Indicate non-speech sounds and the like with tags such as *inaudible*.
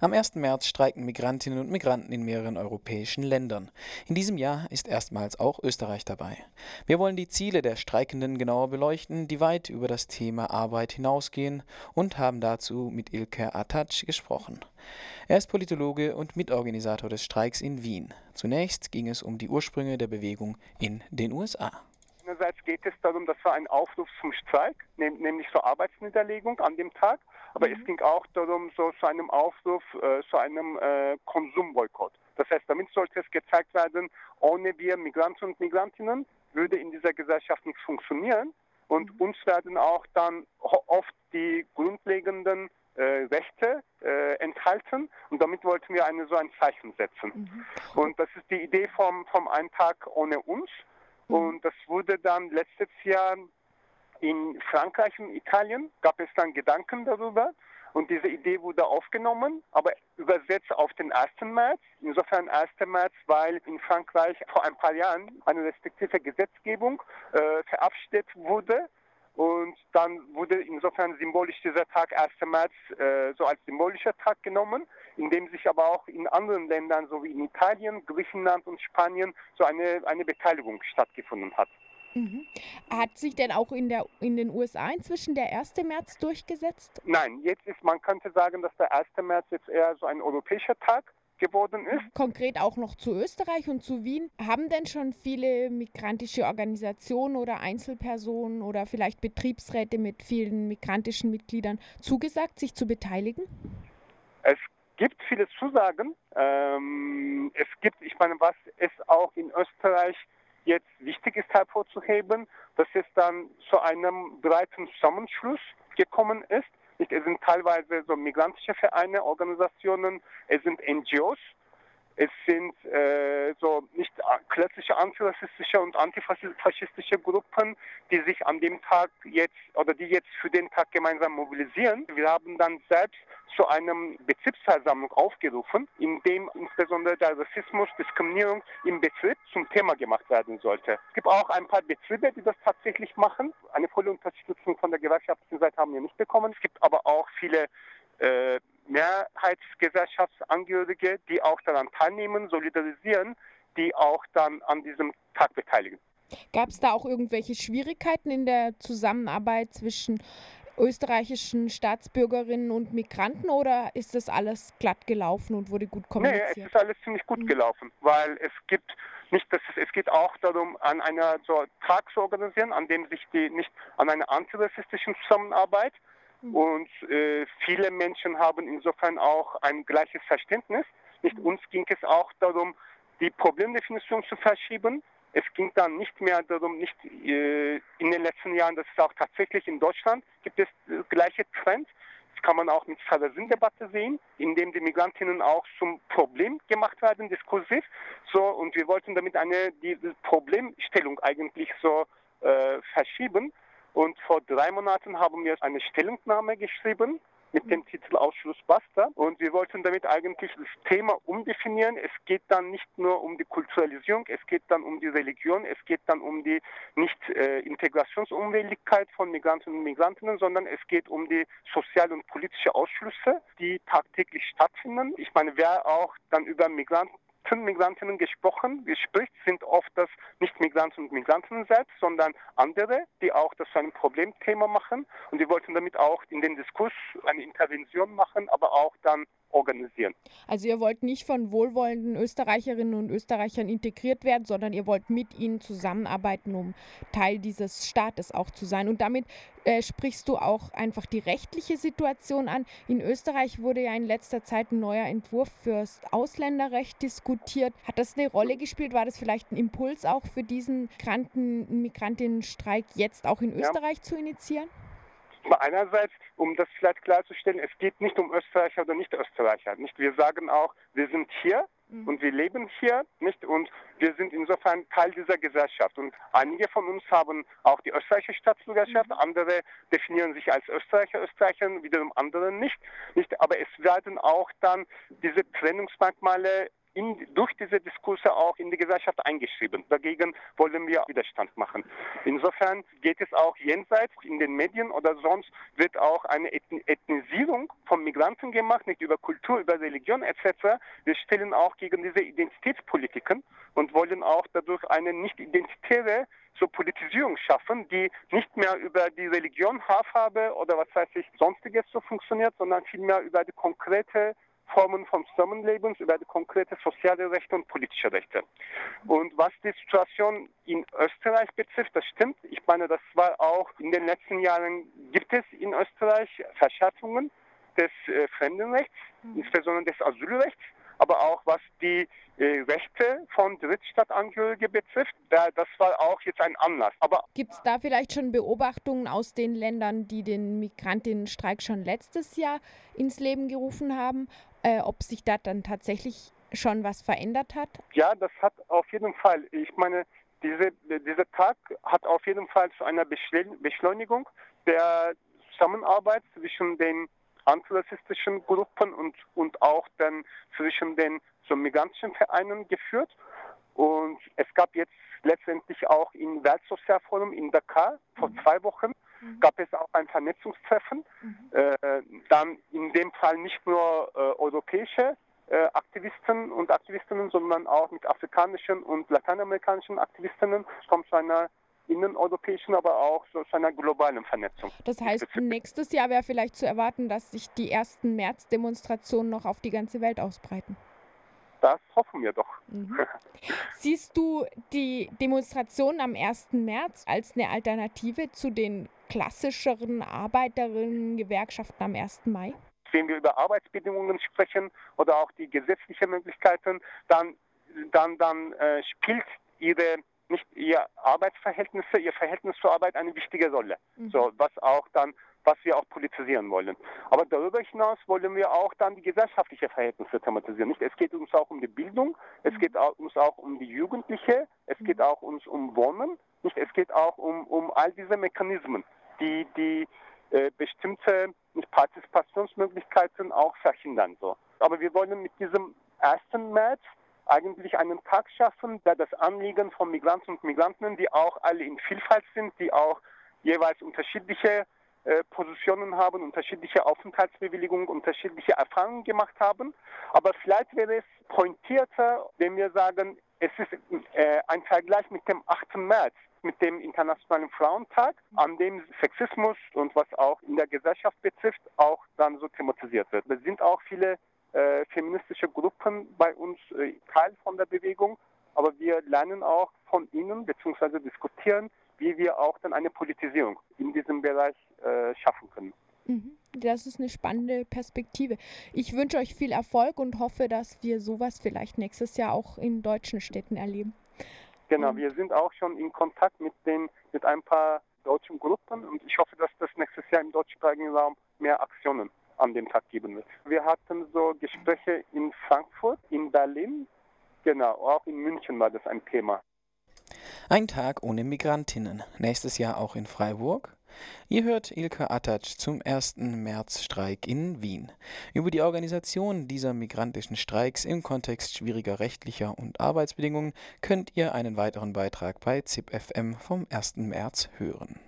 Am 1. März streiken Migrantinnen und Migranten in mehreren europäischen Ländern. In diesem Jahr ist erstmals auch Österreich dabei. Wir wollen die Ziele der Streikenden genauer beleuchten, die weit über das Thema Arbeit hinausgehen und haben dazu mit Ilke Atac gesprochen. Er ist Politologe und Mitorganisator des Streiks in Wien. Zunächst ging es um die Ursprünge der Bewegung in den USA. Einerseits geht es darum, dass wir einen Aufruf zum Streik, nämlich zur Arbeitsniederlegung an dem Tag, aber es ging auch darum, so zu einem Aufruf, äh, zu einem äh, Konsumboykott. Das heißt, damit sollte es gezeigt werden, ohne wir Migranten und Migrantinnen würde in dieser Gesellschaft nicht funktionieren. Und mhm. uns werden auch dann oft die grundlegenden äh, Rechte äh, enthalten. Und damit wollten wir eine, so ein Zeichen setzen. Mhm. Und das ist die Idee vom, vom Ein Tag ohne uns. Mhm. Und das wurde dann letztes Jahr in Frankreich und Italien gab es dann Gedanken darüber und diese Idee wurde aufgenommen, aber übersetzt auf den 1. März. Insofern 1. März, weil in Frankreich vor ein paar Jahren eine restriktive Gesetzgebung äh, verabschiedet wurde. Und dann wurde insofern symbolisch dieser Tag 1. März äh, so als symbolischer Tag genommen, in dem sich aber auch in anderen Ländern, so wie in Italien, Griechenland und Spanien, so eine, eine Beteiligung stattgefunden hat. Mhm. Hat sich denn auch in, der, in den USA inzwischen der 1. März durchgesetzt? Nein, jetzt ist, man könnte sagen, dass der 1. März jetzt eher so ein europäischer Tag geworden ist. Konkret auch noch zu Österreich und zu Wien. Haben denn schon viele migrantische Organisationen oder Einzelpersonen oder vielleicht Betriebsräte mit vielen migrantischen Mitgliedern zugesagt, sich zu beteiligen? Es gibt viele Zusagen. Ähm, es gibt, ich meine, was es auch in Österreich jetzt wichtig ist hervorzuheben, dass es dann zu einem breiten Zusammenschluss gekommen ist. Es sind teilweise so migrantische Vereine, Organisationen, es sind NGOs, es sind äh, so nicht klassische antirassistische und antifaschistische Gruppen, die sich an dem Tag jetzt oder die jetzt für den Tag gemeinsam mobilisieren. Wir haben dann selbst zu einem Betriebsversammlung aufgerufen, in dem insbesondere der Rassismus, Diskriminierung im Betrieb zum Thema gemacht werden sollte. Es gibt auch ein paar Betriebe, die das tatsächlich machen. Eine volle Unterstützung von der gewerkschaftlichen Seite haben wir nicht bekommen. Es gibt aber auch viele äh, Mehrheitsgesellschaftsangehörige, die auch daran teilnehmen, solidarisieren, die auch dann an diesem Tag beteiligen. Gab es da auch irgendwelche Schwierigkeiten in der Zusammenarbeit zwischen österreichischen Staatsbürgerinnen und Migranten oder ist das alles glatt gelaufen und wurde gut kommuniziert? Nee, es ist alles ziemlich gut mhm. gelaufen, weil es gibt nicht, dass es, es geht auch darum, an einer so Tag zu organisieren, an dem sich die nicht an einer antirassistischen Zusammenarbeit. Und äh, viele Menschen haben insofern auch ein gleiches Verständnis. Nicht mhm. uns ging es auch darum, die Problemdefinition zu verschieben. Es ging dann nicht mehr darum, nicht äh, in den letzten Jahren, das ist auch tatsächlich in Deutschland, gibt es äh, gleiche Trends. Das kann man auch mit Sarrazin-Debatte sehen, in dem die Migrantinnen auch zum Problem gemacht werden, diskursiv. So, und wir wollten damit eine, diese Problemstellung eigentlich so äh, verschieben. Und vor drei Monaten haben wir eine Stellungnahme geschrieben mit dem Titel Ausschluss Basta. Und wir wollten damit eigentlich das Thema umdefinieren. Es geht dann nicht nur um die Kulturalisierung, es geht dann um die Religion, es geht dann um die nicht äh, von Migranten und Migrantinnen, sondern es geht um die soziale und politische Ausschlüsse, die tagtäglich stattfinden. Ich meine, wer auch dann über Migranten von Migrantinnen gesprochen, gespricht, sind oft das nicht Migranten und Migrantinnen selbst, sondern andere, die auch das zu einem Problemthema machen. Und wir wollten damit auch in den Diskurs eine Intervention machen, aber auch dann organisieren. Also ihr wollt nicht von wohlwollenden Österreicherinnen und Österreichern integriert werden, sondern ihr wollt mit ihnen zusammenarbeiten, um Teil dieses Staates auch zu sein. Und damit äh, sprichst du auch einfach die rechtliche Situation an. In Österreich wurde ja in letzter Zeit ein neuer Entwurf fürs Ausländerrecht diskutiert. Hat das eine Rolle gespielt? War das vielleicht ein Impuls auch für diesen Migranten, Migrantinnenstreik jetzt auch in Österreich ja. zu initiieren? Einerseits, um das vielleicht klarzustellen, es geht nicht um Österreicher oder Nicht-Österreicher. Nicht? Wir sagen auch, wir sind hier mhm. und wir leben hier, nicht? Und wir sind insofern Teil dieser Gesellschaft. Und einige von uns haben auch die österreichische Staatsbürgerschaft, mhm. andere definieren sich als Österreicher, Österreicher, wiederum andere nicht, nicht. Aber es werden auch dann diese Trennungsmerkmale in, durch diese Diskurse auch in die Gesellschaft eingeschrieben. Dagegen wollen wir Widerstand machen. Insofern geht es auch jenseits in den Medien oder sonst wird auch eine Ethnisierung von Migranten gemacht, nicht über Kultur, über Religion etc. Wir stellen auch gegen diese Identitätspolitiken und wollen auch dadurch eine nicht identitäre so Politisierung schaffen, die nicht mehr über die Religion, Haarfarbe oder was weiß ich sonstiges so funktioniert, sondern vielmehr über die konkrete Formen von Zusammenlebens, über die konkrete soziale Rechte und politische Rechte. Und was die Situation in Österreich betrifft, das stimmt. Ich meine, das war auch in den letzten Jahren gibt es in Österreich Verschärfungen des äh, Fremdenrechts, mhm. insbesondere des Asylrechts aber auch was die äh, Rechte von Drittstadtangehörigen betrifft. Da, das war auch jetzt ein Anlass. gibt es da vielleicht schon Beobachtungen aus den Ländern, die den Migrantinnenstreik schon letztes Jahr ins Leben gerufen haben, äh, ob sich da dann tatsächlich schon was verändert hat? Ja, das hat auf jeden Fall. Ich meine, diese, dieser Tag hat auf jeden Fall zu einer Beschleunigung der Zusammenarbeit zwischen den antirassistischen Gruppen und, und auch dann zwischen den so migrantischen Vereinen geführt. Und es gab jetzt letztendlich auch im Weltsozialforum in Dakar vor mhm. zwei Wochen mhm. gab es auch ein Vernetzungstreffen. Mhm. Äh, dann in dem Fall nicht nur europäische äh, Aktivisten und Aktivistinnen, sondern auch mit afrikanischen und lateinamerikanischen Aktivistinnen kommt zu einer inneneuropäischen, aber auch zu einer globalen Vernetzung. Das heißt, nächstes Jahr wäre vielleicht zu erwarten, dass sich die ersten März-Demonstrationen noch auf die ganze Welt ausbreiten. Das hoffen wir doch. Mhm. *laughs* Siehst du die Demonstration am 1. März als eine Alternative zu den klassischeren Arbeiterinnen-Gewerkschaften am 1. Mai? Wenn wir über Arbeitsbedingungen sprechen oder auch die gesetzlichen Möglichkeiten, dann, dann, dann äh, spielt ihre nicht ihr Arbeitsverhältnisse, ihr Verhältnis zur Arbeit eine wichtige Rolle. Mhm. So, was auch dann, was wir auch politisieren wollen. Aber darüber hinaus wollen wir auch dann die gesellschaftlichen Verhältnisse thematisieren. Nicht? Es geht uns auch um die Bildung, es mhm. geht auch, uns auch um die Jugendliche, es mhm. geht auch uns um Wohnen, nicht? Es geht auch um, um all diese Mechanismen, die, die äh, bestimmte nicht, Partizipationsmöglichkeiten auch verhindern. So. Aber wir wollen mit diesem 1. März eigentlich einen Tag schaffen, der das Anliegen von Migranten und Migranten, die auch alle in Vielfalt sind, die auch jeweils unterschiedliche äh, Positionen haben, unterschiedliche Aufenthaltsbewilligungen, unterschiedliche Erfahrungen gemacht haben. Aber vielleicht wäre es pointierter, wenn wir sagen, es ist äh, ein Vergleich mit dem 8. März mit dem Internationalen Frauentag, an dem Sexismus und was auch in der Gesellschaft betrifft, auch dann so thematisiert wird. Es sind auch viele äh, feministische Gruppen bei uns äh, Teil von der Bewegung, aber wir lernen auch von ihnen bzw. diskutieren, wie wir auch dann eine Politisierung in diesem Bereich äh, schaffen können. Mhm. Das ist eine spannende Perspektive. Ich wünsche euch viel Erfolg und hoffe, dass wir sowas vielleicht nächstes Jahr auch in deutschen Städten erleben. Genau, wir sind auch schon in Kontakt mit den mit ein paar deutschen Gruppen und ich hoffe, dass das nächstes Jahr im deutschsprachigen Raum mehr Aktionen an dem Tag geben wird. Wir hatten so Gespräche in Frankfurt, in Berlin, genau, auch in München war das ein Thema. Ein Tag ohne Migrantinnen. Nächstes Jahr auch in Freiburg. Ihr hört Ilka Atatsch zum 1. März-Streik in Wien. Über die Organisation dieser migrantischen Streiks im Kontext schwieriger rechtlicher und Arbeitsbedingungen könnt ihr einen weiteren Beitrag bei ZIPFM vom 1. März hören.